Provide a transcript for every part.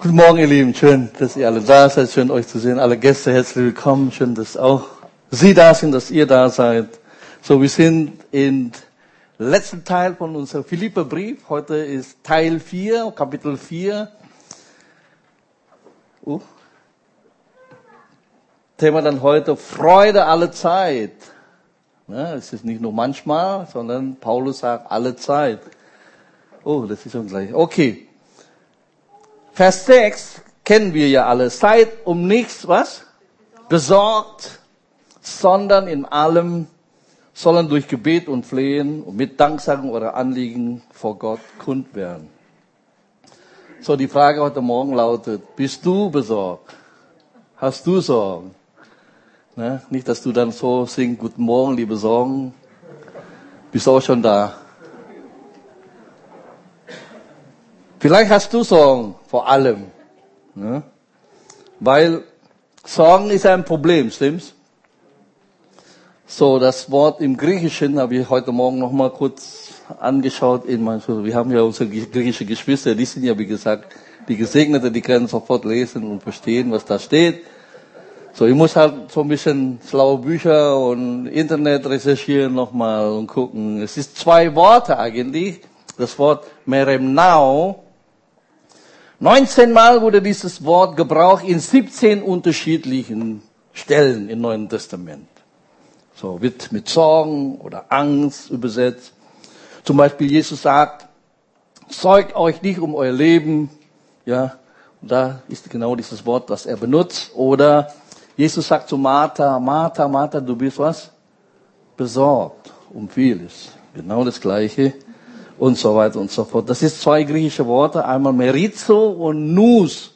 Guten Morgen, ihr Lieben. Schön, dass ihr alle da seid. Schön, euch zu sehen. Alle Gäste, herzlich willkommen. Schön, dass auch Sie da sind, dass ihr da seid. So, wir sind im letzten Teil von unserem Philipperbrief. Heute ist Teil 4, Kapitel 4. Uh. Thema dann heute Freude alle Zeit. Ja, es ist nicht nur manchmal, sondern Paulus sagt alle Zeit. Oh, das ist schon gleich. Okay. Vers 6 kennen wir ja alle. Seid um nichts, was? Besorgt, sondern in allem sollen durch Gebet und Flehen und mit Danksagen eure Anliegen vor Gott kund werden. So, die Frage heute Morgen lautet, bist du besorgt? Hast du Sorgen? Ne? Nicht, dass du dann so singst, guten Morgen, liebe Sorgen. Bist auch schon da. Vielleicht hast du Sorgen vor allem. Ne? Weil Sorgen ist ein Problem, stimmt's? So, das Wort im Griechischen habe ich heute Morgen noch mal kurz angeschaut. In mein, wir haben ja unsere griechische Geschwister, die sind ja wie gesagt die Gesegnete, die können sofort lesen und verstehen, was da steht. So, ich muss halt so ein bisschen schlaue Bücher und Internet recherchieren nochmal und gucken. Es ist zwei Worte eigentlich. Das Wort Meremnau 19 Mal wurde dieses Wort gebraucht in 17 unterschiedlichen Stellen im Neuen Testament. So wird mit Sorgen oder Angst übersetzt. Zum Beispiel Jesus sagt, zeugt euch nicht um euer Leben. Ja, und da ist genau dieses Wort, das er benutzt. Oder Jesus sagt zu Martha, Martha, Martha, du bist was? Besorgt um vieles. Genau das Gleiche und so weiter und so fort. Das ist zwei griechische Worte, einmal Merizo und Nus.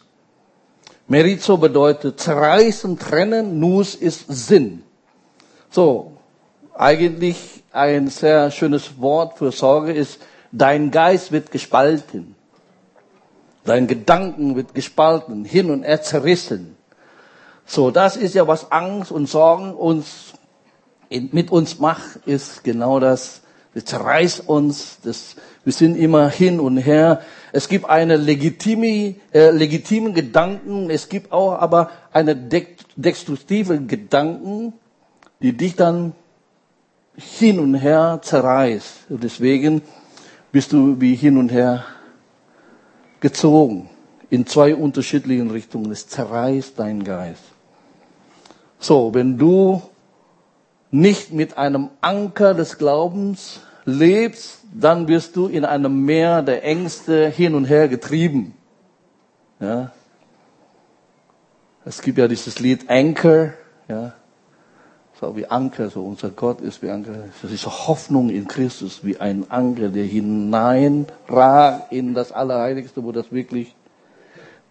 Merizo bedeutet zerreißen, trennen, Nus ist Sinn. So, eigentlich ein sehr schönes Wort für Sorge ist, dein Geist wird gespalten. Dein Gedanken wird gespalten, hin und her zerrissen. So, das ist ja, was Angst und Sorgen uns, mit uns macht, ist genau das, das zerreißt uns, das, wir sind immer hin und her. Es gibt eine legitime, äh, legitimen Gedanken, es gibt auch aber eine destruktive Gedanken, die dich dann hin und her zerreißt. Und deswegen bist du wie hin und her gezogen in zwei unterschiedlichen Richtungen. Es zerreißt deinen Geist. So, wenn du nicht mit einem Anker des Glaubens lebst, dann wirst du in einem Meer der Ängste hin und her getrieben. Ja. Es gibt ja dieses Lied Anchor, ja. So wie Anker, so unser Gott ist wie Anker. Das ist Hoffnung in Christus, wie ein Anker, der hineinragt in das Allerheiligste, wo das wirklich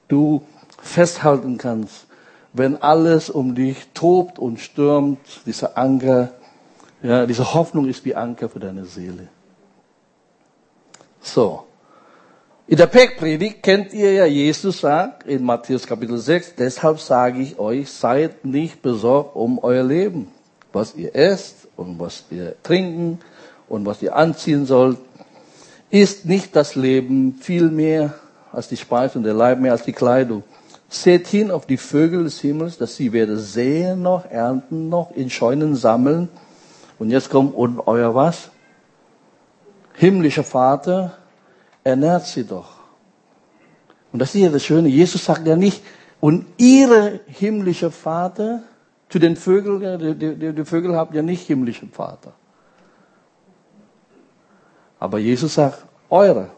du festhalten kannst wenn alles um dich tobt und stürmt, dieser Anker, ja, diese Hoffnung ist wie Anker für deine Seele. So. In der Bergpredigt kennt ihr ja, Jesus sagt in Matthäus Kapitel 6, deshalb sage ich euch, seid nicht besorgt um euer Leben, was ihr esst und was ihr trinken und was ihr anziehen sollt. Ist nicht das Leben viel mehr als die Speise und der Leib mehr als die Kleidung? Seht hin auf die Vögel des Himmels, dass sie weder säen noch ernten noch in Scheunen sammeln. Und jetzt kommt und euer was? Himmlischer Vater ernährt sie doch. Und das ist ja das Schöne. Jesus sagt ja nicht, und ihre himmlische Vater, zu den Vögeln, die, die, die Vögel haben ja nicht himmlischen Vater. Aber Jesus sagt, eure.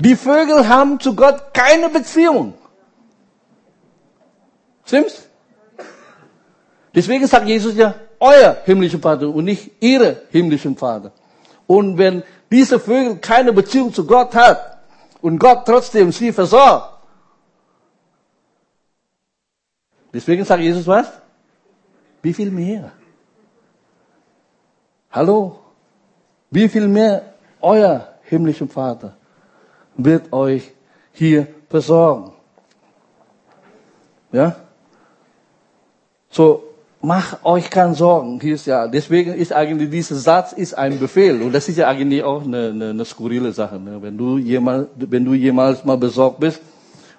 Die Vögel haben zu Gott keine Beziehung. Stimmt's? Deswegen sagt Jesus ja, euer himmlischer Vater und nicht ihre himmlischen Vater. Und wenn diese Vögel keine Beziehung zu Gott hat und Gott trotzdem sie versorgt, deswegen sagt Jesus was? Wie viel mehr? Hallo? Wie viel mehr euer himmlischer Vater? Wird euch hier versorgen. Ja? So, mach euch keine Sorgen. Hier ist ja, deswegen ist eigentlich dieser Satz ist ein Befehl. Und das ist ja eigentlich auch eine, eine, eine skurrile Sache. Ne? Wenn du jemals, wenn du jemals mal besorgt bist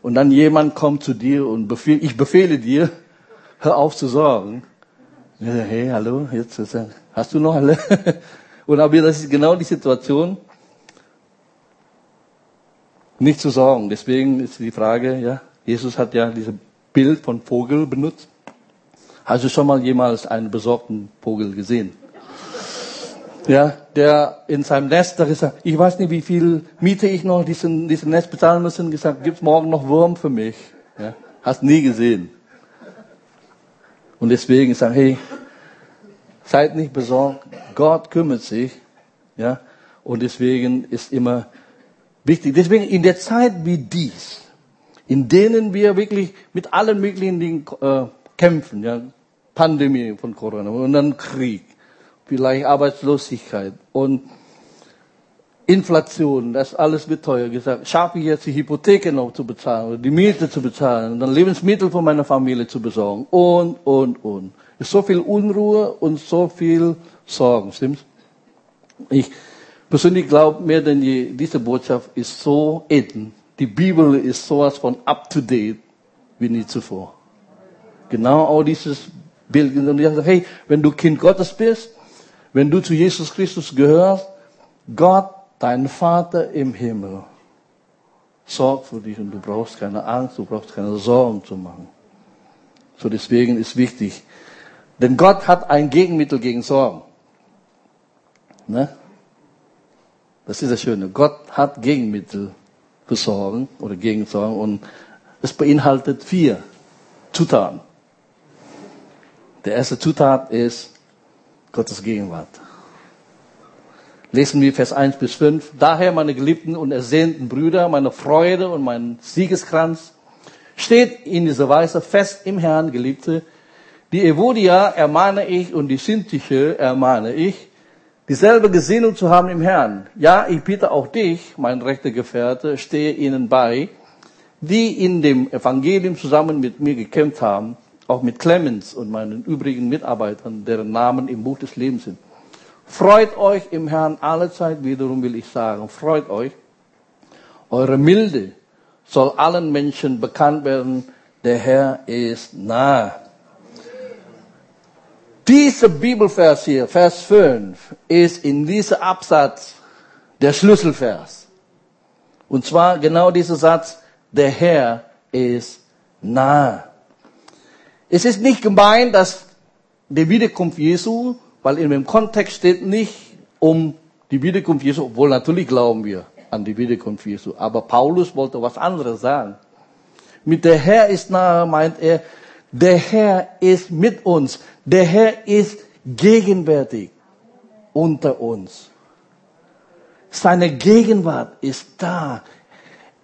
und dann jemand kommt zu dir und befehl, ich befehle dir, hör auf zu sorgen. Hey, hallo, jetzt hast du noch alle? Und aber das ist genau die Situation, nicht zu sorgen. Deswegen ist die Frage, ja, Jesus hat ja dieses Bild von Vogel benutzt. Hast du schon mal jemals einen besorgten Vogel gesehen? Ja, der in seinem Nest, da gesagt, ich weiß nicht, wie viel Miete ich noch diesen, diesen Nest bezahlen müssen, gesagt, gibt's morgen noch Wurm für mich? Ja, hast nie gesehen. Und deswegen sagen, hey, seid nicht besorgt, Gott kümmert sich, ja, und deswegen ist immer wichtig. Deswegen in der Zeit wie dies, in denen wir wirklich mit allen möglichen Dingen äh, kämpfen, ja, Pandemie von Corona und dann Krieg, vielleicht Arbeitslosigkeit und Inflation, das alles wird teuer gesagt. Schaffe ich jetzt die Hypotheke noch zu bezahlen oder die Miete zu bezahlen und dann Lebensmittel für meine Familie zu besorgen und, und, und. Es ist so viel Unruhe und so viel Sorgen, stimmt's? Ich persönlich glaube mehr denn je, diese Botschaft ist so eden. Die Bibel ist sowas von up to date wie nie zuvor. Genau auch dieses Bild. Und ich sage, hey, wenn du Kind Gottes bist, wenn du zu Jesus Christus gehörst, Gott, dein Vater im Himmel, sorgt für dich und du brauchst keine Angst, du brauchst keine Sorgen zu machen. So deswegen ist wichtig. Denn Gott hat ein Gegenmittel gegen Sorgen. Ne? Das ist das Schöne. Gott hat Gegenmittel für Sorgen oder gegen Sorgen und es beinhaltet vier Zutaten. Der erste Zutat ist Gottes Gegenwart. Lesen wir Vers 1 bis 5. Daher, meine geliebten und ersehnten Brüder, meine Freude und mein Siegeskranz, steht in dieser Weise fest im Herrn, Geliebte. Die Evodia ermahne ich und die Sintiche ermahne ich, dieselbe Gesinnung zu haben im Herrn. Ja, ich bitte auch dich, mein rechter Gefährte, stehe ihnen bei, die in dem Evangelium zusammen mit mir gekämpft haben, auch mit Clemens und meinen übrigen Mitarbeitern, deren Namen im Buch des Lebens sind. Freut euch im Herrn alle Zeit, wiederum will ich sagen, freut euch. Eure Milde soll allen Menschen bekannt werden, der Herr ist nahe. Dieser Bibelvers hier, Vers 5, ist in diesem Absatz der Schlüsselvers. Und zwar genau dieser Satz, der Herr ist nahe. Es ist nicht gemeint, dass die Wiederkunft Jesu, weil in dem Kontext steht nicht um die Wiederkunft Jesu, obwohl natürlich glauben wir an die Wiederkunft Jesu. Aber Paulus wollte was anderes sagen. Mit der Herr ist nahe meint er, der Herr ist mit uns. Der Herr ist gegenwärtig unter uns. Seine Gegenwart ist da.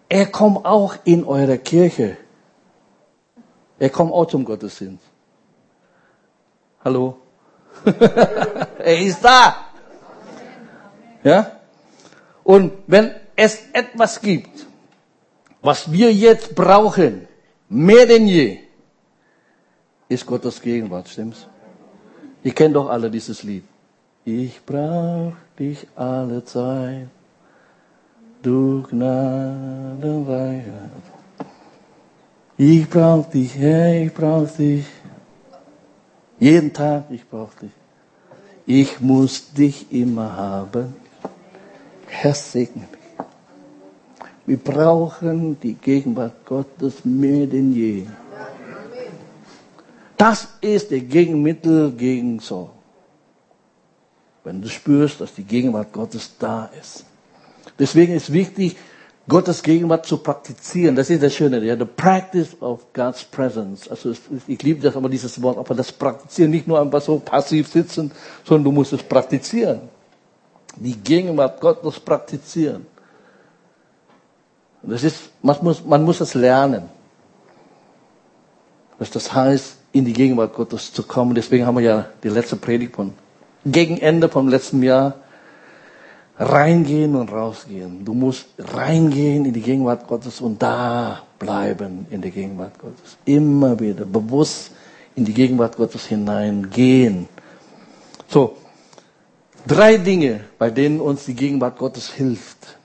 Er kommt auch in eure Kirche. Er kommt auch zum Gottesdienst. Hallo? er ist da. Ja? Und wenn es etwas gibt, was wir jetzt brauchen, mehr denn je, ist Gottes Gegenwart, stimmt's? Ihr kennt doch alle dieses Lied. Ich brauch dich alle Zeit, du Gnadenweihheit. Ich brauch dich, Herr, ich brauch dich. Jeden Tag, ich brauch dich. Ich muss dich immer haben. Herr, segne mich. Wir brauchen die Gegenwart Gottes mehr denn je. Das ist der Gegenmittel gegen Sorgen. Wenn du spürst, dass die Gegenwart Gottes da ist. Deswegen ist wichtig, Gottes Gegenwart zu praktizieren. Das ist das Schöne, ja, the practice of God's presence. Also ich liebe das aber dieses Wort, aber das Praktizieren, nicht nur einfach so passiv sitzen, sondern du musst es praktizieren. Die Gegenwart Gottes praktizieren. Das ist, man muss, man muss es lernen. Was das heißt, in die Gegenwart Gottes zu kommen. Deswegen haben wir ja die letzte Predigt von gegen Ende vom letzten Jahr reingehen und rausgehen. Du musst reingehen in die Gegenwart Gottes und da bleiben in der Gegenwart Gottes. Immer wieder bewusst in die Gegenwart Gottes hineingehen. So, drei Dinge, bei denen uns die Gegenwart Gottes hilft.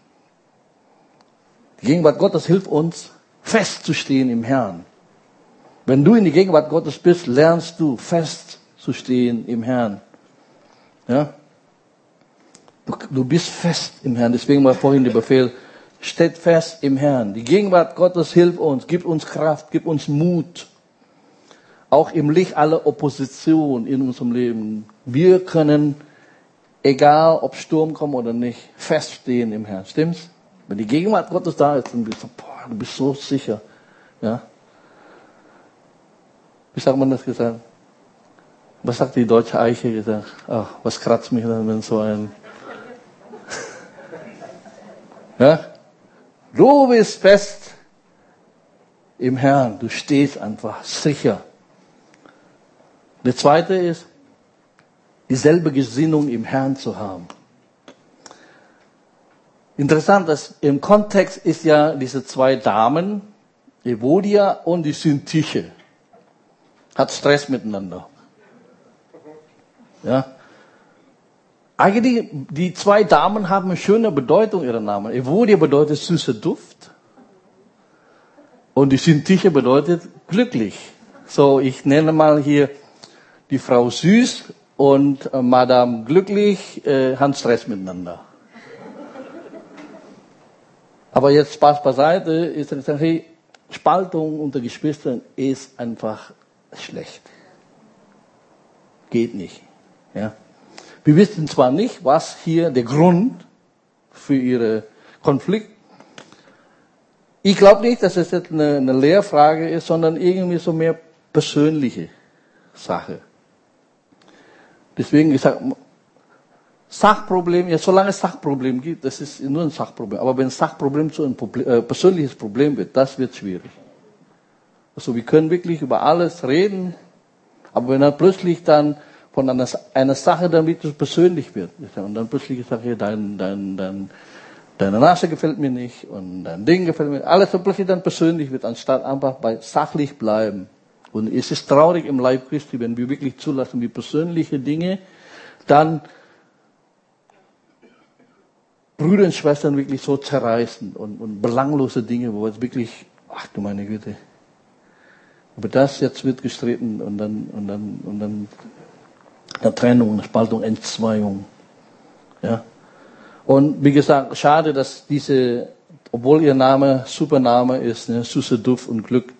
Die Gegenwart Gottes hilft uns, festzustehen im Herrn. Wenn du in die Gegenwart Gottes bist, lernst du festzustehen im Herrn. Ja? Du, du bist fest im Herrn. Deswegen war vorhin der Befehl, steht fest im Herrn. Die Gegenwart Gottes hilft uns, gibt uns Kraft, gibt uns Mut. Auch im Licht aller Opposition in unserem Leben. Wir können, egal ob Sturm kommt oder nicht, feststehen im Herrn. Stimmt's? Wenn die Gegenwart Gottes da ist, dann bist du, boah, du bist so sicher. Ja? Wie sagt man das gesagt? Was sagt die deutsche Eiche gesagt? Ach, was kratzt mich dann, wenn so ein ja? Du bist fest im Herrn. Du stehst einfach sicher. Der zweite ist, dieselbe Gesinnung im Herrn zu haben. Interessant, dass im Kontext ist ja diese zwei Damen, Evodia und die Syntyche, hat Stress miteinander. Ja. Eigentlich, die zwei Damen haben eine schöne Bedeutung, ihre Namen. Evodia bedeutet süßer Duft. Und die Syntyche bedeutet glücklich. So, ich nenne mal hier die Frau süß und äh, Madame glücklich, äh, haben Stress miteinander. Aber jetzt Spaß beiseite, ist hey, Spaltung unter Geschwistern ist einfach schlecht. Geht nicht. Ja. Wir wissen zwar nicht, was hier der Grund für ihre Konflikt. Ich glaube nicht, dass es jetzt eine, eine Lehrfrage ist, sondern irgendwie so mehr persönliche Sache. Deswegen, sage, Sachproblem, ja, solange es Sachproblem gibt, das ist nur ein Sachproblem. Aber wenn Sachproblem zu einem Problem, äh, persönliches Problem wird, das wird schwierig. Also wir können wirklich über alles reden, aber wenn dann plötzlich dann von einer, einer Sache dann wirklich persönlich wird. Und dann plötzlich sagt er, dein, dein, dein, deine Nase gefällt mir nicht und dein Ding gefällt mir nicht. Alles so plötzlich dann persönlich wird, anstatt einfach bei sachlich bleiben. Und es ist traurig im Leib Christi, wenn wir wirklich zulassen, wie persönliche Dinge dann Brüder und Schwestern wirklich so zerreißen und, und belanglose Dinge, wo es wirklich, ach du meine Güte, über das jetzt wird gestritten und dann, und dann, und dann eine Trennung, eine Spaltung, Entzweiung. Ja. Und wie gesagt, schade, dass diese, obwohl ihr Name Supername ist, ne, Süße Duft und Glück,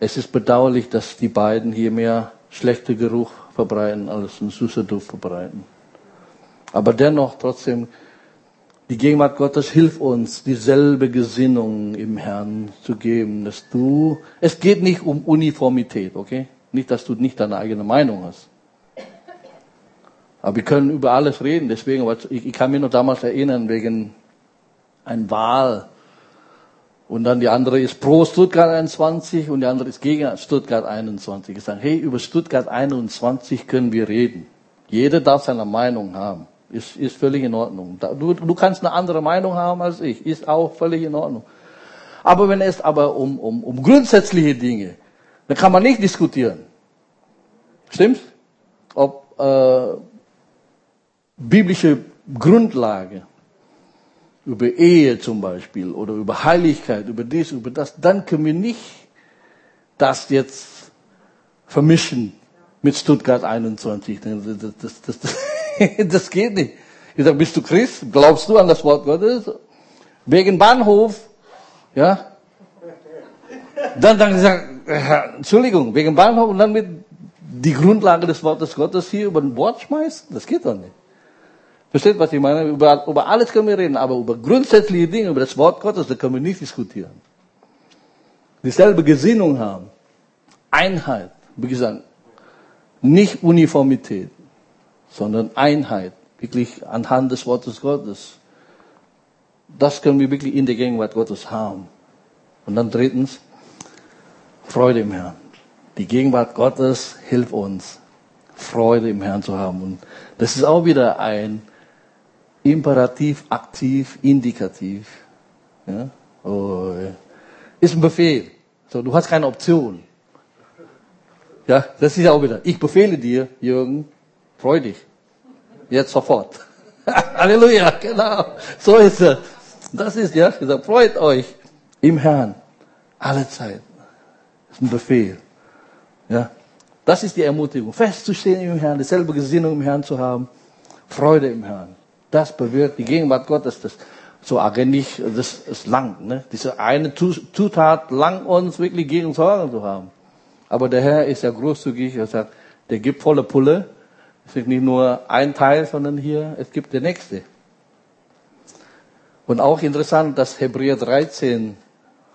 es ist bedauerlich, dass die beiden hier mehr schlechter Geruch verbreiten als ein süßer Duft verbreiten. Aber dennoch trotzdem, die Gegenwart Gottes hilft uns, dieselbe Gesinnung im Herrn zu geben, dass du, es geht nicht um Uniformität, okay? Nicht, dass du nicht deine eigene Meinung hast. Aber wir können über alles reden. Deswegen, ich, ich kann mich noch damals erinnern, wegen ein Wahl. Und dann die andere ist pro Stuttgart 21 und die andere ist gegen Stuttgart 21. Ich sage, hey, über Stuttgart 21 können wir reden. Jeder darf seine Meinung haben. Ist, ist völlig in Ordnung. Du, du kannst eine andere Meinung haben als ich. Ist auch völlig in Ordnung. Aber wenn es aber um, um, um grundsätzliche Dinge, dann kann man nicht diskutieren. Stimmt's? Ob äh, biblische Grundlage, über Ehe zum Beispiel oder über Heiligkeit, über dies, über das, dann können wir nicht das jetzt vermischen mit Stuttgart 21. Das, das, das, das, geht nicht. Ich sage, bist du Christ? Glaubst du an das Wort Gottes? Wegen Bahnhof, ja? Dann, dann gesagt, Entschuldigung, wegen Bahnhof und dann mit die Grundlage des Wortes Gottes hier über ein Wort schmeißen? Das geht doch nicht. Versteht, was ich meine? Über, über alles können wir reden, aber über grundsätzliche Dinge, über das Wort Gottes, da können wir nicht diskutieren. Dieselbe Gesinnung haben. Einheit. Wie gesagt, nicht Uniformität, sondern Einheit. Wirklich anhand des Wortes Gottes. Das können wir wirklich in der Gegenwart Gottes haben. Und dann drittens, Freude im Herrn. Die Gegenwart Gottes hilft uns, Freude im Herrn zu haben. Und das ist auch wieder ein Imperativ, aktiv, indikativ. Ja? Oh, ist ein Befehl. So, du hast keine Option. Ja, das ist ja auch wieder. Ich befehle dir, Jürgen, freu dich. Jetzt sofort. Halleluja, genau. So ist es. Das ist, ja, gesagt, freut euch im Herrn. Alle Zeit. Das ist ein Befehl. Ja. Das ist die Ermutigung. Festzustehen im Herrn, dieselbe Gesinnung im Herrn zu haben. Freude im Herrn. Das bewirkt die Gegenwart Gottes. Das, so eigentlich, das ist lang. Ne? Diese eine Zutat lang uns wirklich gegen Sorgen zu haben. Aber der Herr ist ja großzügig. Er sagt, der gibt volle Pulle. Es ist nicht nur ein Teil, sondern hier, es gibt der nächste. Und auch interessant, dass Hebräer 13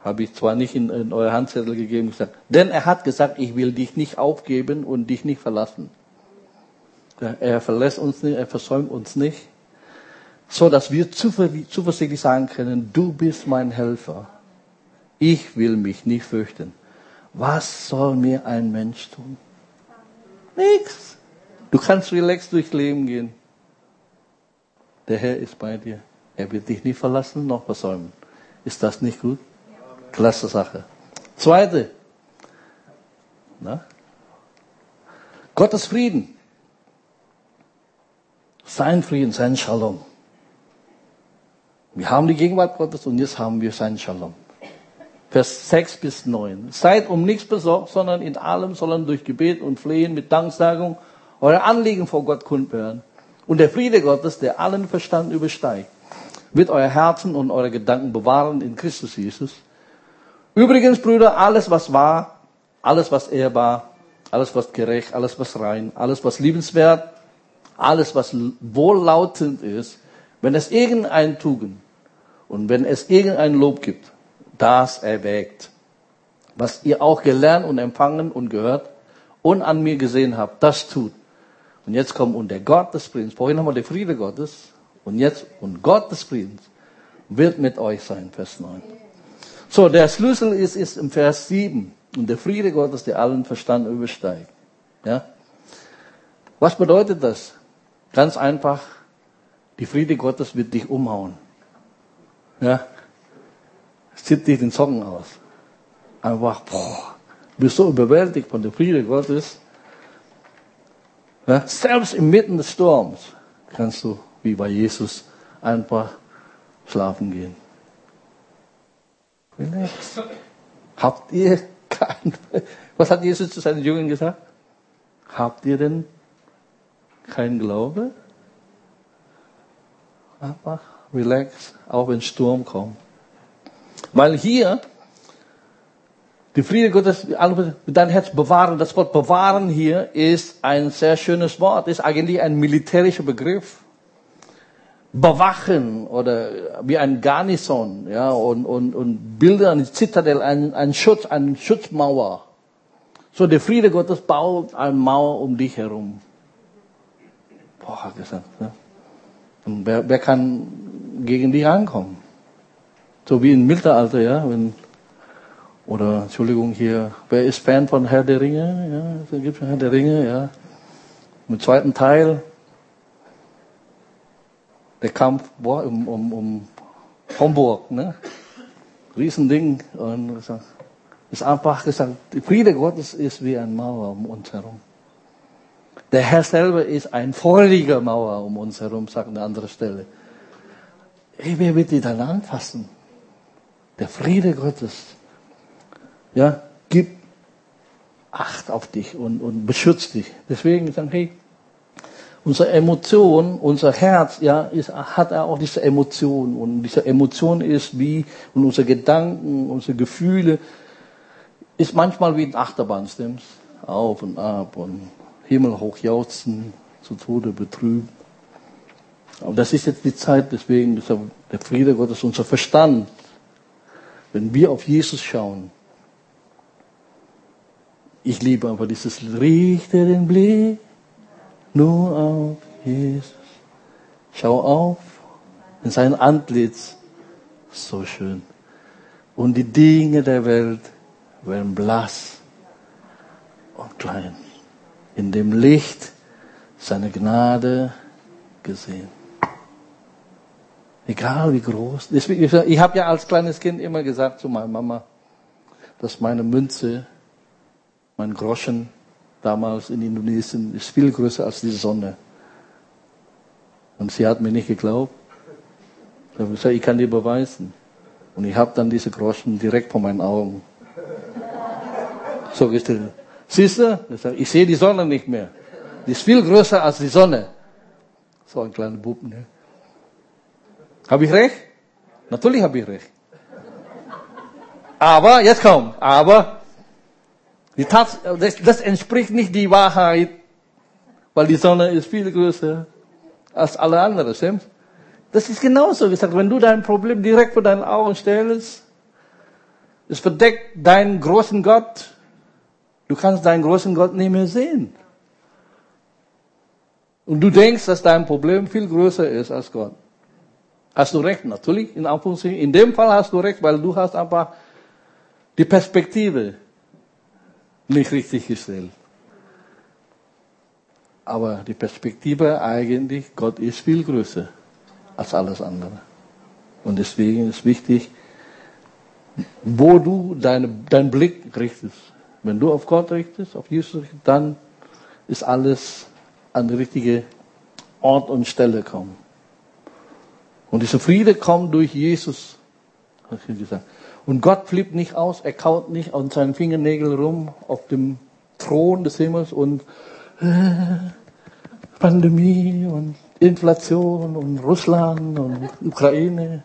habe ich zwar nicht in, in euer Handzettel gegeben, gesagt, denn er hat gesagt, ich will dich nicht aufgeben und dich nicht verlassen. Er verlässt uns nicht, er versäumt uns nicht, so dass wir zuversichtlich sagen können, du bist mein Helfer. Ich will mich nicht fürchten. Was soll mir ein Mensch tun? Nichts. Du kannst relaxed durchs Leben gehen. Der Herr ist bei dir. Er wird dich nicht verlassen noch versäumen. Ist das nicht gut? Klasse Sache. Zweite. Na? Gottes Frieden. Sein Frieden, sein Shalom. Wir haben die Gegenwart Gottes und jetzt haben wir sein Shalom. Vers 6 bis 9. Seid um nichts besorgt, sondern in allem sollen durch Gebet und Flehen mit Danksagung eure Anliegen vor Gott kundwerden. Und der Friede Gottes, der allen Verstand übersteigt, wird euer Herzen und eure Gedanken bewahren in Christus Jesus. Übrigens, Brüder, alles was wahr, alles was ehrbar, alles was gerecht, alles was rein, alles was liebenswert, alles was wohllautend ist, wenn es irgendein Tugend und wenn es irgendein Lob gibt, das erwägt. Was ihr auch gelernt und empfangen und gehört und an mir gesehen habt, das tut. Und jetzt kommt und der Gott des Friedens, vorhin haben wir den Friede Gottes, und jetzt, und Gott des Friedens wird mit euch sein, Vers 9. So, der Schlüssel ist, ist im Vers 7. Und der Friede Gottes, der allen Verstand übersteigt. Ja? Was bedeutet das? Ganz einfach, die Friede Gottes wird dich umhauen. Ja? Zieht dich den Socken aus. Einfach, boah, bist so überwältigt von der Friede Gottes. Ja? Selbst inmitten des Sturms kannst du, wie bei Jesus, einfach schlafen gehen. Relax. Habt ihr kein, was hat Jesus zu seinen Jüngern gesagt? Habt ihr denn kein Glaube? Einfach relax, auch wenn Sturm kommt. Weil hier, die Friede Gottes, dein Herz bewahren, das Wort bewahren hier ist ein sehr schönes Wort, ist eigentlich ein militärischer Begriff bewachen oder wie ein Garnison, ja, und, und, und bilden eine Zitadelle, einen, einen Schutz, eine Schutzmauer. So, der Friede Gottes baut eine Mauer um dich herum. Boah, gesagt, ja. Und wer, wer kann gegen dich ankommen? So wie im Mittelalter, ja, wenn, oder, Entschuldigung, hier, wer ist Fan von Herr der Ringe? Ja, da gibt es Herr der Ringe, ja. Im zweiten Teil, der Kampf boah, um, um, um Homburg, ne? Riesending. Und ist einfach gesagt, die Friede Gottes ist wie ein Mauer um uns herum. Der Herr selber ist ein feuriger Mauer um uns herum, sagt an der anderen Stelle. Hey, wer wird die dann anfassen? Der Friede Gottes. Ja, gibt Acht auf dich und, und beschützt dich. Deswegen sagen, hey, unsere Emotion, unser Herz, ja, ist, hat auch diese Emotion. Und diese Emotion ist wie, und unsere Gedanken, unsere Gefühle, ist manchmal wie ein Achterbahn, stimmt's? Auf und ab und Himmel hochjauchzen, zu Tode betrübt. Aber das ist jetzt die Zeit, deswegen ist der Friede Gottes unser Verstand. Wenn wir auf Jesus schauen, ich liebe einfach dieses Richte den Blick nur auf Jesus. Schau auf in sein Antlitz. So schön. Und die Dinge der Welt werden blass und klein. In dem Licht seiner Gnade gesehen. Egal wie groß. Ich habe ja als kleines Kind immer gesagt zu meiner Mama, dass meine Münze, mein Groschen damals in Indonesien ist viel größer als die Sonne. Und sie hat mir nicht geglaubt. Ich habe gesagt, ich kann dir beweisen. Und ich habe dann diese Groschen direkt vor meinen Augen. So gestellt. Siehst du? Ich sehe die Sonne nicht mehr. Die ist viel größer als die Sonne. So ein kleiner Bub. Ne? Habe ich recht? Natürlich habe ich recht. Aber, jetzt kommt, aber, die Tat, das, das entspricht nicht die Wahrheit, weil die Sonne ist viel größer als alle anderen, stimmt's? Das ist genauso gesagt, wenn du dein Problem direkt vor deinen Augen stellst, es verdeckt deinen großen Gott, du kannst deinen großen Gott nicht mehr sehen. Und du denkst, dass dein Problem viel größer ist als Gott. Hast du recht, natürlich, in Anführungszeichen. In dem Fall hast du recht, weil du hast einfach die Perspektive nicht richtig gestellt. Aber die Perspektive eigentlich, Gott ist viel größer als alles andere. Und deswegen ist wichtig, wo du deine, deinen Blick richtest. Wenn du auf Gott richtest, auf Jesus richtest, dann ist alles an die richtige Ort und Stelle kommen. Und dieser Friede kommt durch Jesus, habe ich gesagt. Und Gott flippt nicht aus, er kaut nicht an seinen Fingernägeln rum auf dem Thron des Himmels und äh, Pandemie und Inflation und Russland und Ukraine.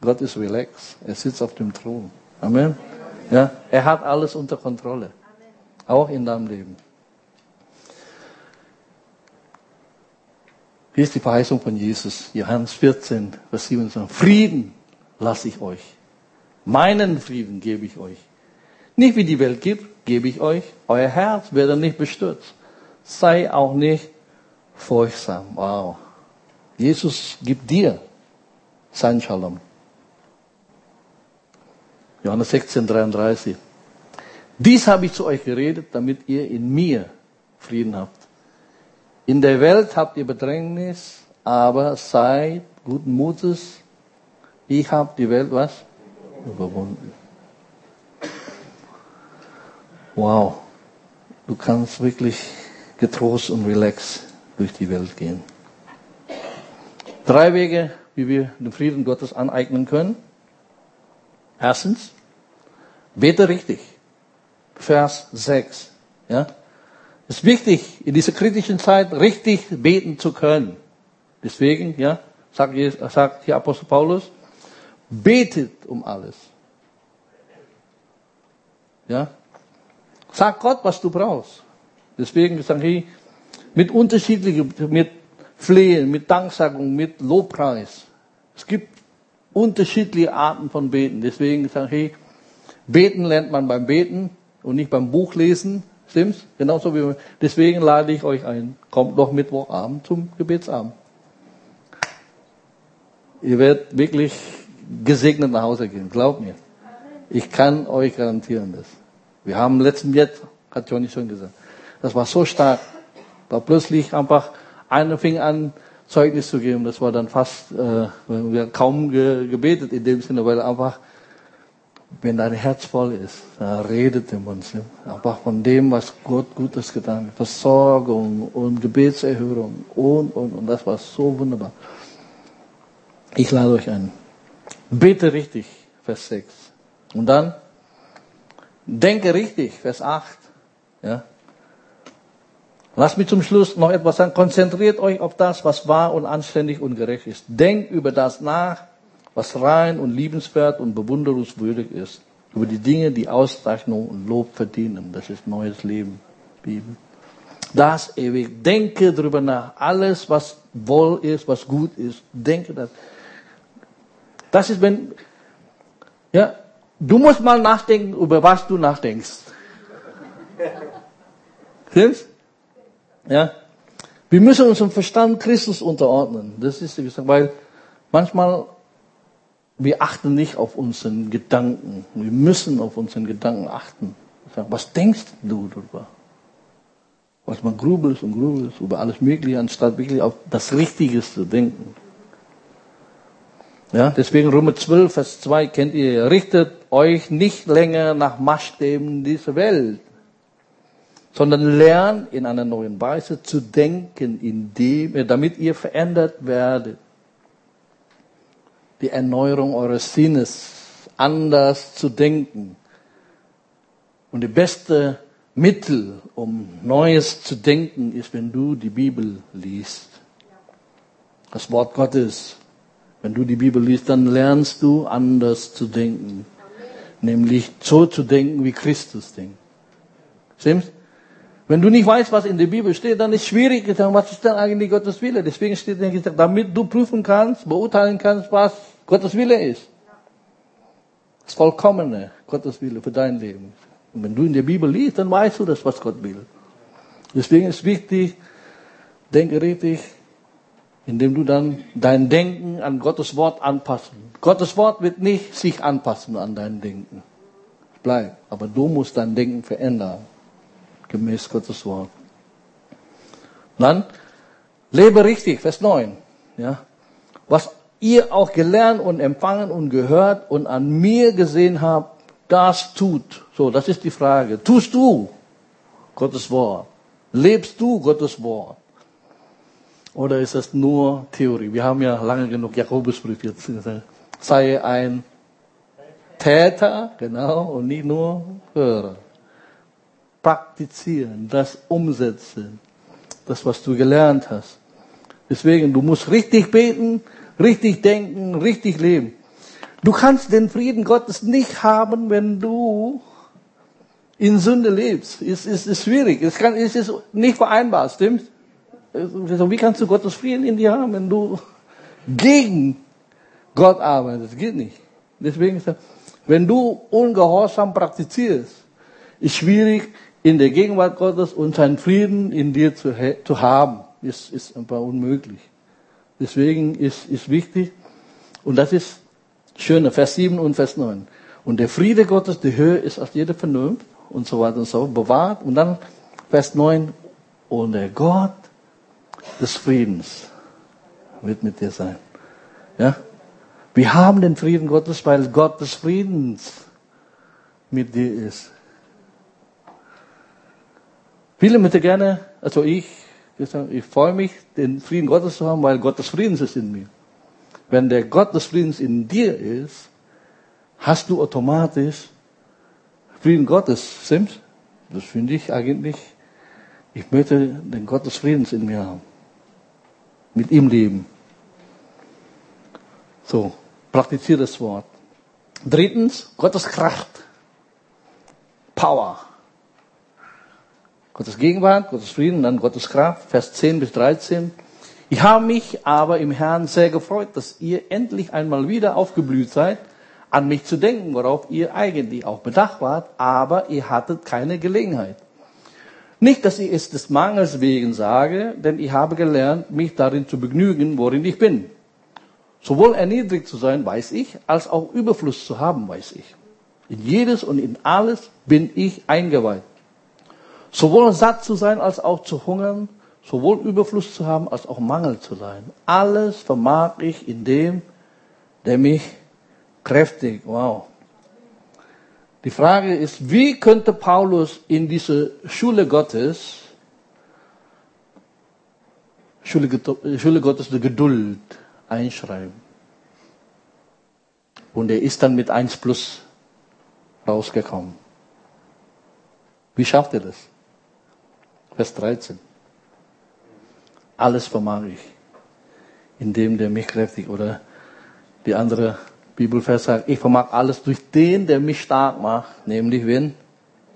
Gott ist relaxed. Er sitzt auf dem Thron. Amen. Ja, er hat alles unter Kontrolle. Auch in deinem Leben. Hier ist die Verheißung von Jesus. Johannes 14, Vers 27. Frieden lasse ich euch. Meinen Frieden gebe ich euch. Nicht wie die Welt gibt, gebe ich euch. Euer Herz werde nicht bestürzt. Sei auch nicht furchtsam. Wow. Jesus gibt dir sein Shalom. Johannes 16, 33. Dies habe ich zu euch geredet, damit ihr in mir Frieden habt. In der Welt habt ihr Bedrängnis, aber seid guten Mutes. Ich habe die Welt was? Überwunden. Wow. Du kannst wirklich getrost und relaxed durch die Welt gehen. Drei Wege, wie wir den Frieden Gottes aneignen können. Erstens, bete richtig. Vers 6. Ja? Es ist wichtig, in dieser kritischen Zeit richtig beten zu können. Deswegen, ja, sagt, sagt hier Apostel Paulus, betet um alles. Ja, sag Gott, was du brauchst. Deswegen sagen hier, mit unterschiedlichen, mit Flehen, mit Danksagung, mit Lobpreis. Es gibt unterschiedliche Arten von Beten. Deswegen sagen hier, beten lernt man beim Beten und nicht beim Buchlesen. Stimmt's? Genauso wie, deswegen lade ich euch ein. Kommt doch Mittwochabend zum Gebetsabend. Ihr werdet wirklich gesegnet nach Hause gehen. Glaubt mir. Ich kann euch garantieren das. Wir haben letzten jetzt, hat Johnny schon gesagt, das war so stark. Da plötzlich einfach einer fing an, Zeugnis zu geben. Das war dann fast, äh, wir haben kaum ge gebetet in dem Sinne, weil einfach wenn dein Herz voll ist, dann redet im uns. Einfach von dem, was Gott Gutes getan hat. Versorgung und Gebetserhörung und, und, und. Das war so wunderbar. Ich lade euch ein. Bete richtig, Vers 6. Und dann, denke richtig, Vers 8. Ja. Lasst mich zum Schluss noch etwas sagen. Konzentriert euch auf das, was wahr und anständig und gerecht ist. Denkt über das nach, was rein und liebenswert und bewunderungswürdig ist, über die Dinge, die Auszeichnung und Lob verdienen. Das ist neues Leben, Bibel. Das ewig. Denke darüber nach. Alles, was wohl ist, was gut ist, denke das. Das ist, wenn, ja, du musst mal nachdenken, über was du nachdenkst. Stimmt's? Ja. Wir müssen unseren Verstand Christus unterordnen. Das ist, weil manchmal wir achten nicht auf unseren Gedanken. Wir müssen auf unseren Gedanken achten. Was denkst du darüber? Was man grübelt und grübelt über alles Mögliche, anstatt wirklich auf das Richtige zu denken. Ja, deswegen Römer 12, Vers 2 kennt ihr, richtet euch nicht länger nach Maßstäben dieser Welt. sondern lernt in einer neuen Weise zu denken, indem, damit ihr verändert werdet. Die Erneuerung eures Sinnes, anders zu denken. Und die beste Mittel, um Neues zu denken, ist, wenn du die Bibel liest. Das Wort Gottes. Wenn du die Bibel liest, dann lernst du anders zu denken. Nämlich so zu denken, wie Christus denkt. Stimmt's? Wenn du nicht weißt, was in der Bibel steht, dann ist es schwierig, was ist denn eigentlich Gottes Wille? Deswegen steht gesagt, damit du prüfen kannst, beurteilen kannst, was Gottes Wille ist. Das vollkommene Gottes Wille für dein Leben. Und wenn du in der Bibel liest, dann weißt du das, was Gott will. Deswegen ist wichtig, denke richtig, indem du dann dein Denken an Gottes Wort anpassen. Gottes Wort wird nicht sich anpassen an dein Denken. Bleib. Aber du musst dein Denken verändern. Gemäß Gottes Wort. Dann, lebe richtig, Vers 9. Ja. Was ihr auch gelernt und empfangen und gehört und an mir gesehen habt, das tut. So, das ist die Frage. Tust du Gottes Wort? Lebst du Gottes Wort? Oder ist das nur Theorie? Wir haben ja lange genug Jakobusbrief jetzt gesagt. Sei ein Täter, genau, und nicht nur Hörer. Praktizieren, das umsetzen, das, was du gelernt hast. Deswegen, du musst richtig beten, richtig denken, richtig leben. Du kannst den Frieden Gottes nicht haben, wenn du in Sünde lebst. Es ist, ist schwierig. Es, kann, es ist nicht vereinbar, stimmt? Wie kannst du Gottes Frieden in dir haben, wenn du gegen Gott arbeitest? Das geht nicht. Deswegen wenn du ungehorsam praktizierst, ist schwierig, in der Gegenwart Gottes und seinen Frieden in dir zu, zu haben. Ist, ist einfach unmöglich. Deswegen ist, ist wichtig, und das ist schöner, Vers 7 und Vers 9. Und der Friede Gottes, die Höhe ist aus jeder Vernunft und so weiter und so bewahrt. Und dann Vers 9, und der Gott des Friedens wird mit dir sein. Ja? Wir haben den Frieden Gottes, weil Gott des Friedens mit dir ist. Viele möchten gerne, also ich, ich freue mich, den Frieden Gottes zu haben, weil Gott des Friedens ist in mir. Wenn der Gott des Friedens in dir ist, hast du automatisch Frieden Gottes. Stimmt's? Das finde ich eigentlich, ich möchte den Gott des Friedens in mir haben. Mit ihm leben. So, praktiziere das Wort. Drittens, Gottes Kraft. Power. Gottes Gegenwart, Gottes Frieden, dann Gottes Kraft, Vers 10 bis 13. Ich habe mich aber im Herrn sehr gefreut, dass ihr endlich einmal wieder aufgeblüht seid, an mich zu denken, worauf ihr eigentlich auch bedacht wart, aber ihr hattet keine Gelegenheit. Nicht, dass ich es des Mangels wegen sage, denn ich habe gelernt, mich darin zu begnügen, worin ich bin. Sowohl erniedrigt zu sein, weiß ich, als auch Überfluss zu haben, weiß ich. In jedes und in alles bin ich eingeweiht. Sowohl satt zu sein als auch zu hungern, sowohl Überfluss zu haben als auch Mangel zu sein. Alles vermag ich in dem, der mich kräftigt. Wow. Die Frage ist, wie könnte Paulus in diese Schule Gottes, Schule, Schule Gottes der Geduld einschreiben? Und er ist dann mit 1 plus rausgekommen. Wie schafft er das? Vers 13. Alles vermag ich, indem der mich kräftig oder die andere Bibelvers sagt, ich vermag alles durch den, der mich stark macht, nämlich wen?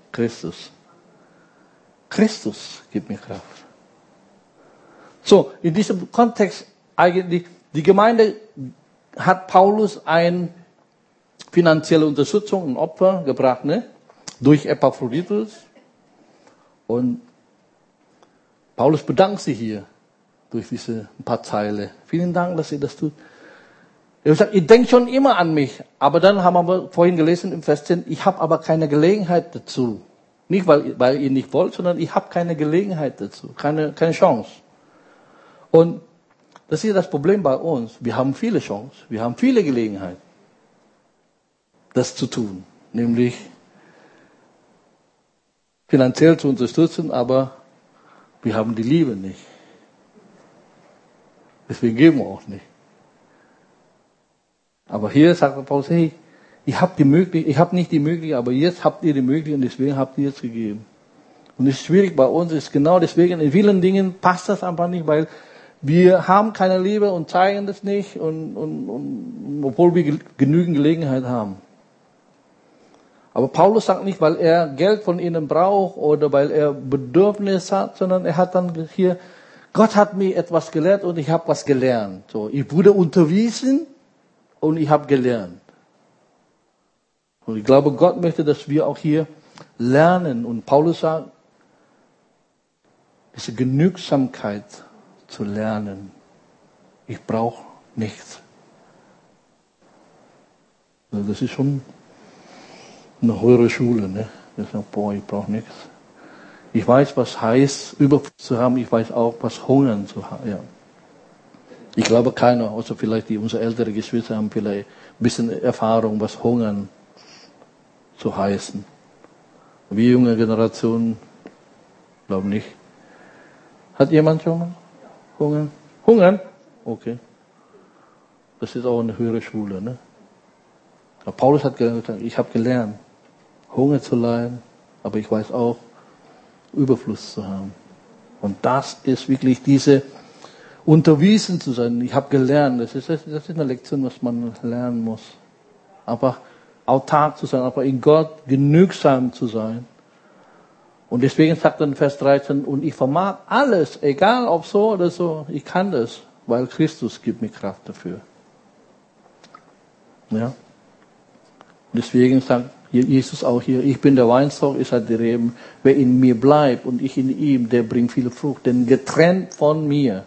Christus. Christus gibt mir Kraft. So, in diesem Kontext eigentlich, die Gemeinde hat Paulus eine finanzielle Unterstützung, ein Opfer gebracht, ne? Durch Epaphroditus. Und Paulus bedankt sich hier durch diese paar Zeile. Vielen Dank, dass ihr das tut. Er sagt, ihr denkt schon immer an mich. Aber dann haben wir vorhin gelesen im Vers 10, ich habe aber keine Gelegenheit dazu. Nicht, weil, weil ihr nicht wollt, sondern ich habe keine Gelegenheit dazu. Keine, keine Chance. Und das ist das Problem bei uns. Wir haben viele Chancen. Wir haben viele Gelegenheiten, das zu tun. Nämlich finanziell zu unterstützen, aber wir haben die Liebe nicht. Deswegen geben wir auch nicht. Aber hier sagt Paulus, hey, ich habe die Möglichkeit, ich habe nicht die Möglichkeit, aber jetzt habt ihr die Möglichkeit und deswegen habt ihr es gegeben. Und es ist schwierig bei uns, ist genau deswegen, in vielen Dingen passt das einfach nicht, weil wir haben keine Liebe und zeigen das nicht, und, und, und, obwohl wir genügend Gelegenheit haben. Aber Paulus sagt nicht, weil er Geld von ihnen braucht oder weil er Bedürfnis hat, sondern er hat dann hier, Gott hat mir etwas gelehrt und ich habe was gelernt. So, ich wurde unterwiesen und ich habe gelernt. Und ich glaube, Gott möchte, dass wir auch hier lernen. Und Paulus sagt, diese Genügsamkeit zu lernen. Ich brauche nichts. Also das ist schon eine höhere Schule. Ne? Ich sage, boah, ich brauche nichts. Ich weiß, was heißt, Überfluss zu haben. Ich weiß auch, was Hungern zu haben. Ja. Ich glaube, keiner, außer vielleicht die unsere ältere Geschwister haben vielleicht ein bisschen Erfahrung, was Hungern zu heißen. Wir junge Generation, glaube nicht. Hat jemand schon mal Hungern? Hungern? Okay. Das ist auch eine höhere Schule. Ne? Aber Paulus hat gesagt, ich habe gelernt, Hunger zu leiden, aber ich weiß auch, Überfluss zu haben. Und das ist wirklich diese unterwiesen zu sein. Ich habe gelernt, das ist, das ist eine Lektion, was man lernen muss. Einfach autark zu sein, aber in Gott genügsam zu sein. Und deswegen sagt in Vers 13, und ich vermag alles, egal ob so oder so, ich kann das, weil Christus gibt mir Kraft dafür. Ja. Deswegen sagt Jesus auch hier, ich bin der Weinstock, ich seid die Reben. Wer in mir bleibt und ich in ihm, der bringt viel Frucht. Denn getrennt von mir.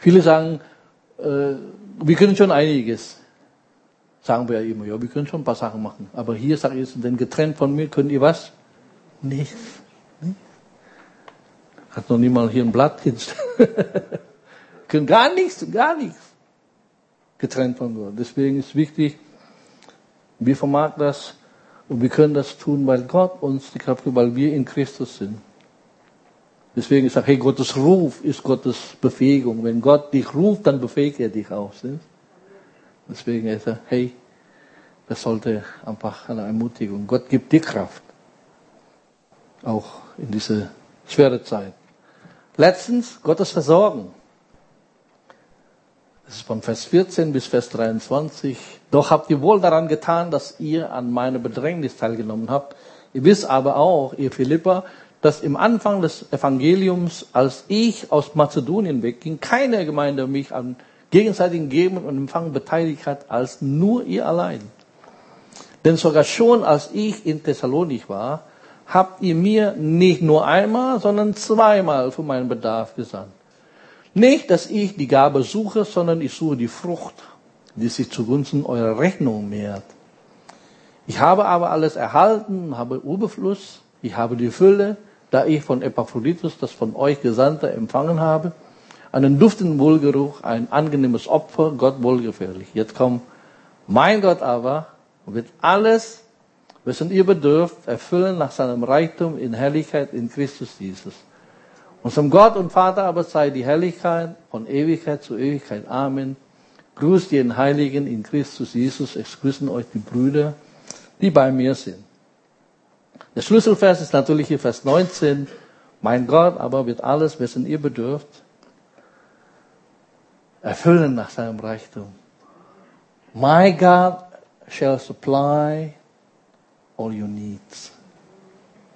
Viele sagen, äh, wir können schon einiges. Sagen wir ja immer, ja, wir können schon ein paar Sachen machen. Aber hier sagt Jesus, denn getrennt von mir könnt ihr was? Nichts. Hat noch niemand hier ein Blatt hinstellen. können gar nichts, gar nichts. Getrennt von Gott. Deswegen ist wichtig, wir vermag das und wir können das tun, weil Gott uns die Kraft gibt, weil wir in Christus sind. Deswegen ist hey, Gottes Ruf ist Gottes Befähigung. Wenn Gott dich ruft, dann befähigt er dich auch. Nicht? Deswegen ist er, hey, das sollte einfach eine Ermutigung. Gott gibt dir Kraft. Auch in diese schwere Zeit. Letztens, Gottes Versorgen. Das ist von Vers 14 bis Vers 23. Doch habt ihr wohl daran getan, dass ihr an meiner Bedrängnis teilgenommen habt. Ihr wisst aber auch, ihr Philippa, dass im Anfang des Evangeliums, als ich aus Mazedonien wegging, keine Gemeinde mich an gegenseitigen Geben und Empfangen beteiligt hat, als nur ihr allein. Denn sogar schon als ich in Thessalonik war, habt ihr mir nicht nur einmal, sondern zweimal für meinen Bedarf gesandt. Nicht, dass ich die Gabe suche, sondern ich suche die Frucht, die sich zugunsten eurer Rechnung mehrt. Ich habe aber alles erhalten, habe Überfluss, ich habe die Fülle, da ich von Epaphroditus, das von euch Gesandte, empfangen habe, einen duftenden Wohlgeruch, ein angenehmes Opfer, Gott wohlgefällig. Jetzt kommt, mein Gott aber wird alles, wessen ihr bedürft, erfüllen nach seinem Reichtum in Herrlichkeit in Christus Jesus. Unserem Gott und Vater aber sei die Herrlichkeit von Ewigkeit zu Ewigkeit. Amen. Grüßt den Heiligen in Christus Jesus. Es grüßen euch die Brüder, die bei mir sind. Der Schlüsselvers ist natürlich hier Vers 19. Mein Gott aber wird alles, wessen ihr bedürft, erfüllen nach seinem Reichtum. My God shall supply all your needs.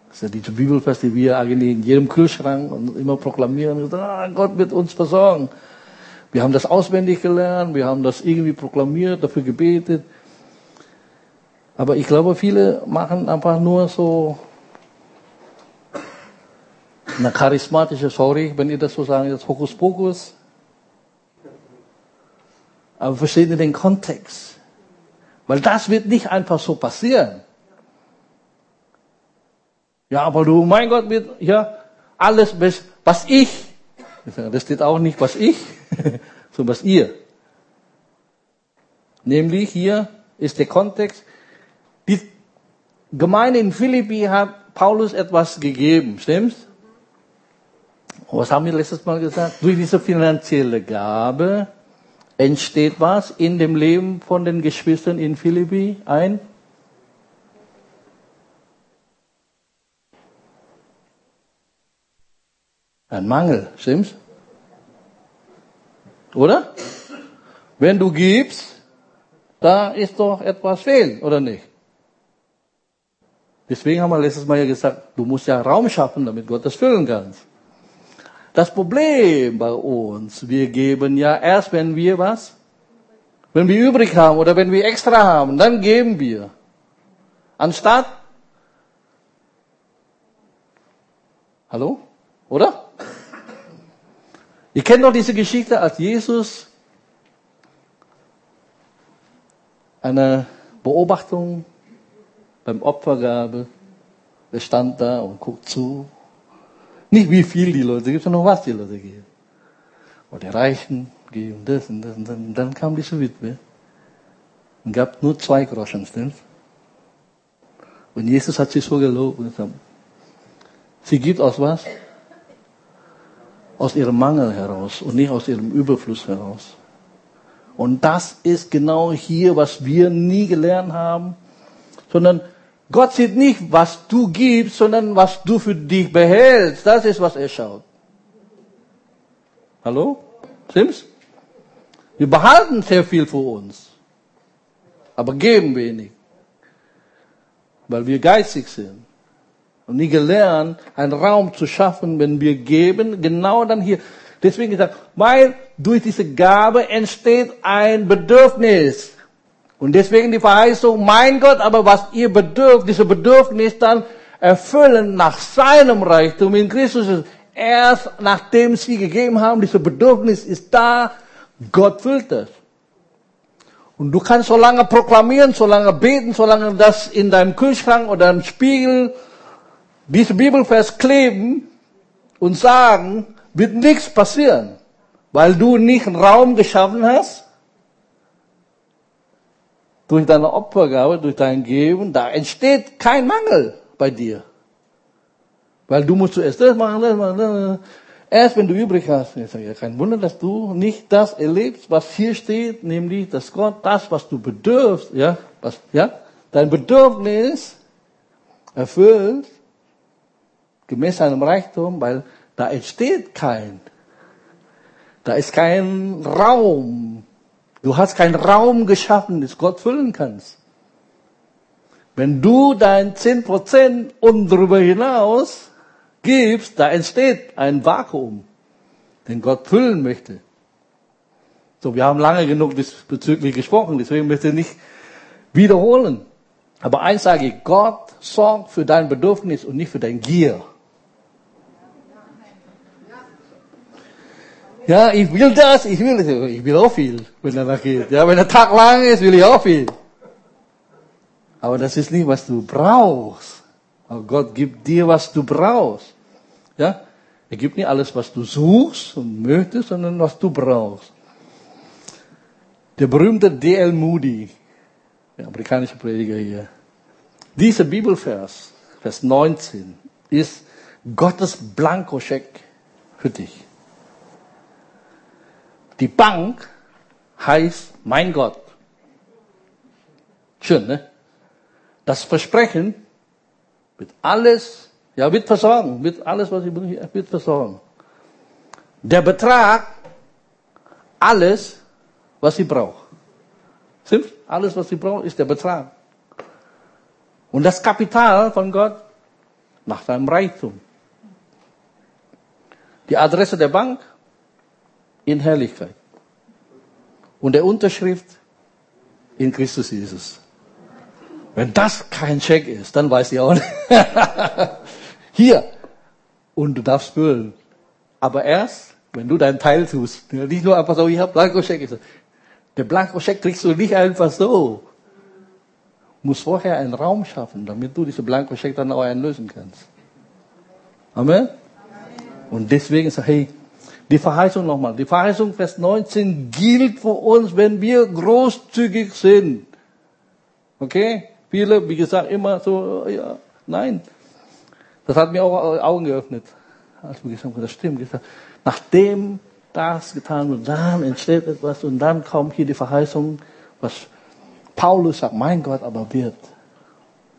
Das ist ja diese Bibelfest, die wir eigentlich in jedem Kühlschrank und immer proklamieren. Ah, Gott wird uns versorgen. Wir haben das auswendig gelernt, wir haben das irgendwie proklamiert, dafür gebetet. Aber ich glaube, viele machen einfach nur so eine charismatische, sorry, wenn ihr das so sagen, das Hokuspokus. Aber versteht ihr den Kontext? Weil das wird nicht einfach so passieren. Ja, aber du, mein Gott, wird, ja, alles, was ich, das steht auch nicht, was ich, sondern was ihr. Nämlich hier ist der Kontext, die Gemeinde in Philippi hat Paulus etwas gegeben, stimmt's? Was haben wir letztes Mal gesagt? Durch diese finanzielle Gabe entsteht was in dem Leben von den Geschwistern in Philippi? Ein ein Mangel, stimmt's? Oder? Wenn du gibst, da ist doch etwas fehl, oder nicht? Deswegen haben wir letztes Mal ja gesagt, du musst ja Raum schaffen, damit Gott das füllen kann. Das Problem bei uns, wir geben ja erst, wenn wir was? Wenn wir übrig haben oder wenn wir extra haben, dann geben wir. Anstatt, hallo? Oder? Ihr kennt doch diese Geschichte, als Jesus eine Beobachtung beim Opfergabe. Er stand da und guckt zu. Nicht wie viel die Leute geben, sondern was die Leute geben. Und die Reichen geben das und das und das. Und dann kam diese Witwe und gab nur zwei Groschen, stimmt's? Und Jesus hat sie so gelobt und gesagt, sie gibt aus was? Aus ihrem Mangel heraus und nicht aus ihrem Überfluss heraus. Und das ist genau hier, was wir nie gelernt haben sondern Gott sieht nicht, was du gibst, sondern was du für dich behältst. Das ist, was er schaut. Hallo? Stimmt's? Wir behalten sehr viel für uns, aber geben wenig, weil wir geistig sind und nie gelernt, einen Raum zu schaffen, wenn wir geben, genau dann hier. Deswegen gesagt, weil durch diese Gabe entsteht ein Bedürfnis. Und deswegen die Verheißung, mein Gott, aber was ihr bedürft, diese Bedürfnis dann erfüllen nach seinem Reichtum in Christus ist. Erst nachdem sie gegeben haben, diese Bedürfnis ist da, Gott füllt es. Und du kannst so lange proklamieren, so lange beten, so lange das in deinem Kühlschrank oder im Spiegel, diese Bibelvers kleben und sagen, wird nichts passieren, weil du nicht einen Raum geschaffen hast, durch deine Opfergabe, durch dein Geben, da entsteht kein Mangel bei dir. Weil du musst zuerst das machen, das machen, das Erst wenn du übrig hast, sage, ja, kein Wunder, dass du nicht das erlebst, was hier steht, nämlich, dass Gott das, was du bedürfst, ja, was, ja, dein Bedürfnis erfüllt, gemäß seinem Reichtum, weil da entsteht kein, da ist kein Raum Du hast keinen Raum geschaffen, das Gott füllen kannst. Wenn du dein 10% und darüber hinaus gibst, da entsteht ein Vakuum, den Gott füllen möchte. So, wir haben lange genug diesbezüglich gesprochen, deswegen möchte ich nicht wiederholen. Aber eins sage ich, Gott sorgt für dein Bedürfnis und nicht für dein Gier. Ja, ich will das, ich will das. Ich will auch viel, wenn danach geht. Ja, wenn der Tag lang ist, will ich auch viel. Aber das ist nicht, was du brauchst. Aber Gott gibt dir, was du brauchst. Ja? Er gibt nicht alles, was du suchst und möchtest, sondern was du brauchst. Der berühmte D.L. Moody, der amerikanische Prediger hier. Dieser Bibelvers, Vers 19, ist Gottes Blankoscheck für dich. Die Bank heißt mein Gott. Schön, ne? Das Versprechen wird alles, ja, wird versorgen, wird alles, was ich brauche, wird versorgen. Der Betrag, alles, was sie braucht. Stimmt? Alles, was sie braucht, ist der Betrag. Und das Kapital von Gott nach seinem Reichtum. Die Adresse der Bank in Herrlichkeit. Und der Unterschrift in Christus Jesus. Wenn das kein Check ist, dann weiß ich auch nicht. Hier. Und du darfst füllen. Aber erst, wenn du deinen Teil tust. Nicht nur einfach so, ich habe Blankoscheck. Der Blankoscheck kriegst du nicht einfach so. Du musst vorher einen Raum schaffen, damit du diese Blankoscheck dann auch einlösen kannst. Amen? Und deswegen sag hey, die Verheißung nochmal. Die Verheißung Vers 19 gilt für uns, wenn wir großzügig sind. Okay? Viele, wie gesagt, immer so, ja, nein. Das hat mir auch Augen geöffnet. Als wir gesagt haben, das stimmt. Nachdem das getan wird, dann entsteht etwas und dann kommt hier die Verheißung, was Paulus sagt, mein Gott aber wird.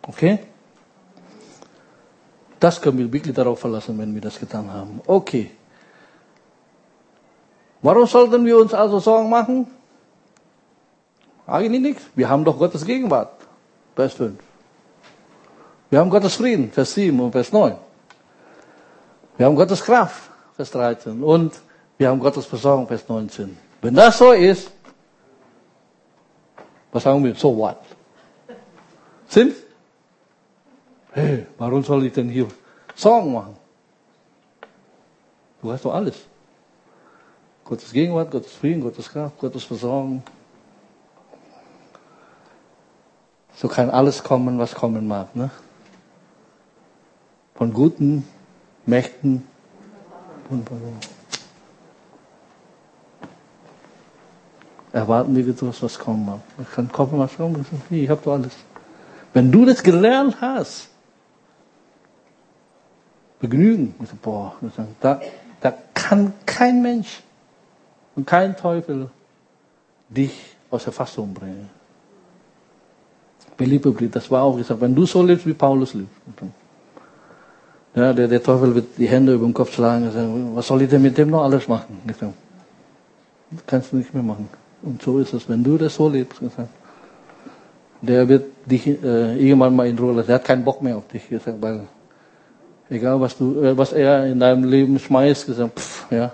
Okay? Das können wir wirklich darauf verlassen, wenn wir das getan haben. Okay. Warum sollten wir uns also Sorgen machen? Eigentlich nichts. Wir haben doch Gottes Gegenwart. Vers 5. Wir haben Gottes Frieden, Vers 7 und Vers 9. Wir haben Gottes Kraft, Vers 13. Und wir haben Gottes Versorgung, Vers 19. Wenn das so ist, was sagen wir? So what? Sind? Hey, warum soll ich denn hier Sorgen machen? Du hast doch alles. Gottes Gegenwart, Gottes Frieden, Gottes Kraft, Gottes Versorgung. So kann alles kommen, was kommen mag. Ne? Von guten Mächten Erwarten wir etwas, was kommen mag. Es kann kommen, was kommen. Ich habe doch alles. Wenn du das gelernt hast, Begnügen, boah, da, da kann kein Mensch und kein Teufel dich aus der Fassung bringen. Beliebte das war auch gesagt, wenn du so lebst, wie Paulus lebt. Ja, der, der Teufel wird die Hände über den Kopf schlagen und sagen, was soll ich denn mit dem noch alles machen? Das kannst du nicht mehr machen. Und so ist es, wenn du das so lebst. Der wird dich äh, irgendwann mal in Ruhe lassen. Der hat keinen Bock mehr auf dich, gesagt, weil egal was du, äh, was er in deinem Leben schmeißt, gesagt, pff, ja,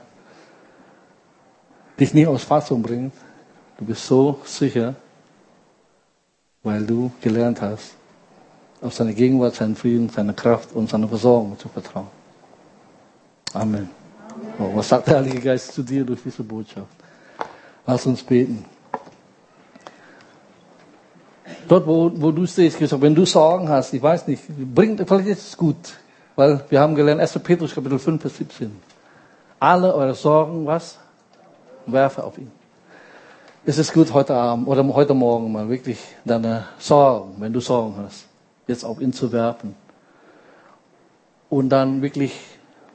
dich nie aus Fassung bringt. Du bist so sicher, weil du gelernt hast, auf seine Gegenwart, seinen Frieden, seine Kraft und seine Versorgung zu vertrauen. Amen. Oh, was sagt der Heilige Geist zu dir durch diese Botschaft? Lass uns beten. Dort, wo, wo du stehst, gesagt, wenn du Sorgen hast, ich weiß nicht, bringt, vielleicht ist es gut, weil wir haben gelernt, 1. Petrus Kapitel 5, Vers 17. Alle eure Sorgen, was? Werfe auf ihn. Es ist gut heute Abend oder heute Morgen mal wirklich deine Sorgen, wenn du Sorgen hast, jetzt auf ihn zu werfen. Und dann wirklich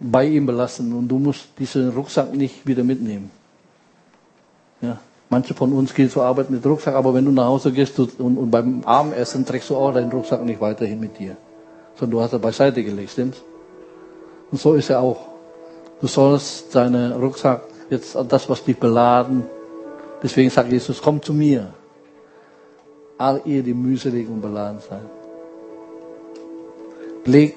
bei ihm belassen und du musst diesen Rucksack nicht wieder mitnehmen. Ja. Manche von uns gehen zur Arbeit mit Rucksack, aber wenn du nach Hause gehst und, und beim Abendessen trägst du auch deinen Rucksack nicht weiterhin mit dir. Sondern du hast er beiseite gelegt, stimmt's? Und so ist er auch. Du sollst deinen Rucksack, jetzt das, was dich beladen, deswegen sagt Jesus, komm zu mir. All ihr, die mühselig und beladen seid. Leg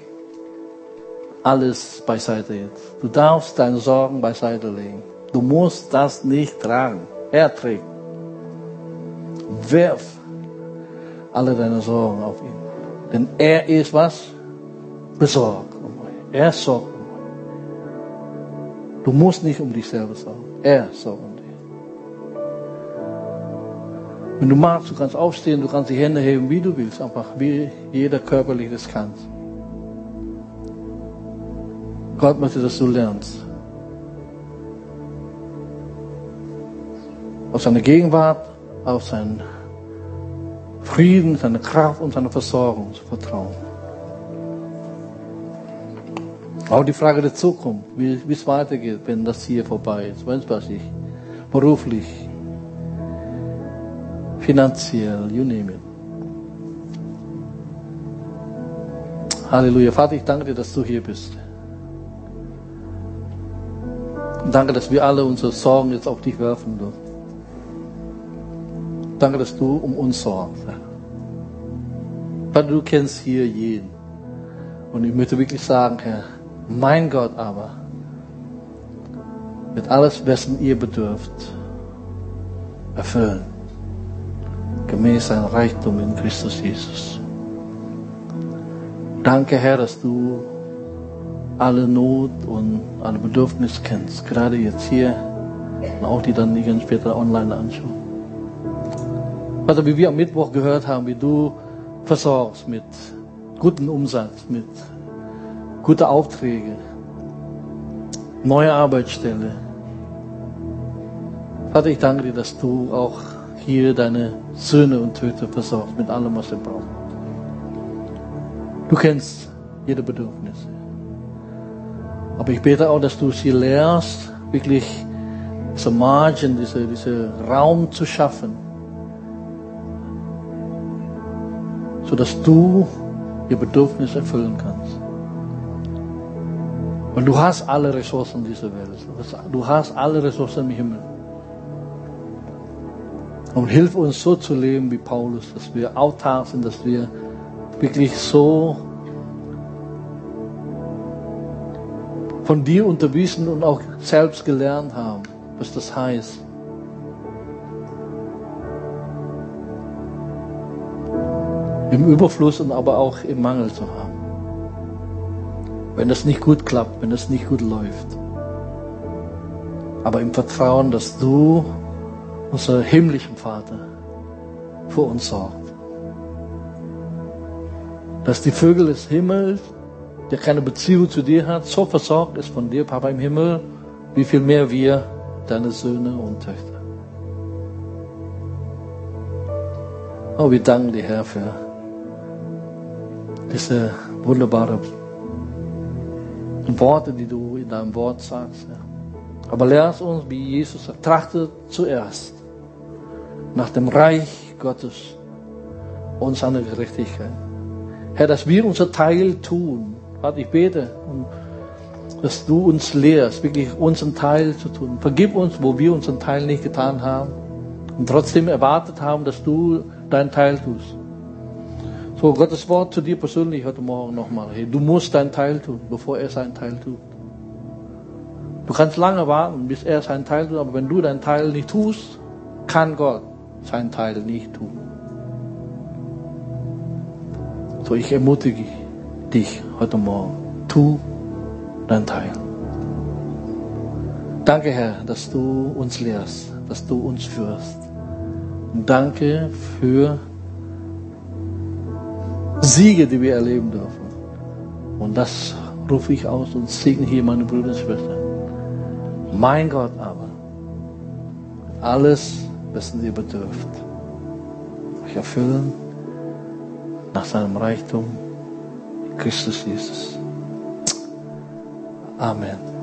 alles beiseite jetzt. Du darfst deine Sorgen beiseite legen. Du musst das nicht tragen. Er trägt. Werf alle deine Sorgen auf ihn. Denn er ist was? Besorgt. Er sorgt. Du musst nicht um dich selber sorgen. Er sorgt um dich. Wenn du magst, du kannst aufstehen, du kannst die Hände heben, wie du willst. Einfach wie jeder körperlich das kann. Gott möchte, dass du lernst. auf seine Gegenwart, auf seinen Frieden, seine Kraft und seine Versorgung zu vertrauen. Auch die Frage der Zukunft, wie, es weitergeht, wenn das hier vorbei ist, wenn es ich, beruflich, finanziell, you name it. Halleluja. Vater, ich danke dir, dass du hier bist. Danke, dass wir alle unsere Sorgen jetzt auf dich werfen dürfen. Danke, dass du um uns sorgst. Herr, du kennst hier jeden. Und ich möchte wirklich sagen, Herr, mein Gott aber wird alles, wessen ihr bedürft, erfüllen. Gemäß sein Reichtum in Christus Jesus. Danke, Herr, dass du alle Not und alle Bedürfnisse kennst. Gerade jetzt hier und auch die dann ganz später online anschauen. Also wie wir am Mittwoch gehört haben, wie du versorgst mit gutem Umsatz, mit guten Aufträgen, neue Arbeitsstelle. Vater, ich danke dir, dass du auch hier deine Söhne und Töchter versorgst mit allem, was sie brauchen. Du kennst jede Bedürfnisse. Aber ich bete auch, dass du sie lehrst, wirklich diese Margin, diese, diese Raum zu schaffen, sodass du ihr Bedürfnis erfüllen kannst. Und du hast alle Ressourcen dieser Welt. Du hast alle Ressourcen im Himmel. Und hilf uns so zu leben wie Paulus, dass wir autark sind, dass wir wirklich so von dir unterwiesen und auch selbst gelernt haben, was das heißt. Im Überfluss und aber auch im Mangel zu haben. Wenn das nicht gut klappt, wenn das nicht gut läuft. Aber im Vertrauen, dass du unser himmlischen Vater, für uns sorgt. Dass die Vögel des Himmels, der keine Beziehung zu dir hat, so versorgt ist von dir, Papa im Himmel, wie viel mehr wir, deine Söhne und Töchter. Oh, wir danken dir, Herr, für diese wunderbaren Worte, die du in deinem Wort sagst. Herr. Aber lehr uns, wie Jesus sagt, trachtet zuerst nach dem Reich Gottes und seiner Gerechtigkeit. Herr, dass wir unser Teil tun. Vater, ich bete, dass du uns lehrst, wirklich unseren Teil zu tun. Vergib uns, wo wir unseren Teil nicht getan haben und trotzdem erwartet haben, dass du deinen Teil tust. So, Gottes Wort zu dir persönlich heute Morgen nochmal. Hey, du musst deinen Teil tun, bevor er seinen Teil tut. Du kannst lange warten, bis er seinen Teil tut, aber wenn du deinen Teil nicht tust, kann Gott seinen Teil nicht tun. So, ich ermutige dich heute Morgen. Tu deinen Teil. Danke, Herr, dass du uns lehrst, dass du uns führst. Danke für Siege, die wir erleben dürfen. Und das rufe ich aus und segne hier meine Brüder und Schwestern. Mein Gott aber, alles dessen ihr bedürft. Euch erfüllen nach seinem Reichtum Christus Jesus. Amen.